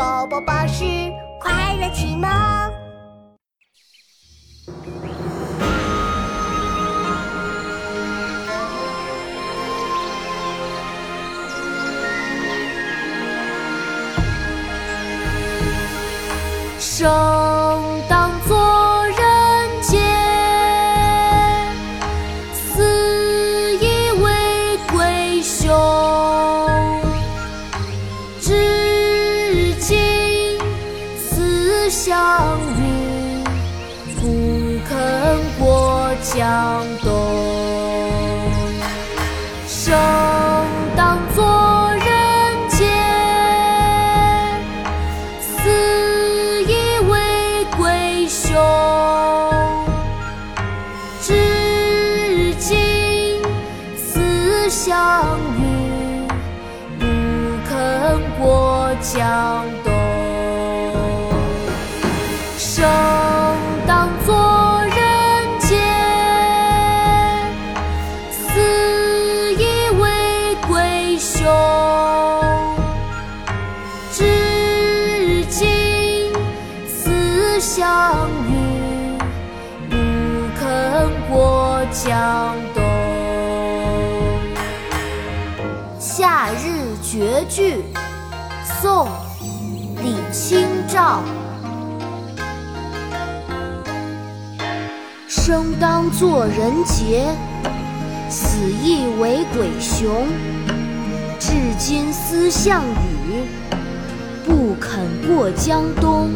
宝宝巴士快乐启蒙。生当相遇，不肯过江东。生当作人杰，死亦为鬼雄。至今思项羽，不肯过江东。兄。至今思项羽，不肯过江东。《夏日绝句》宋·李清照。生当作人杰，死亦为鬼雄。至今思项羽，不肯过江东。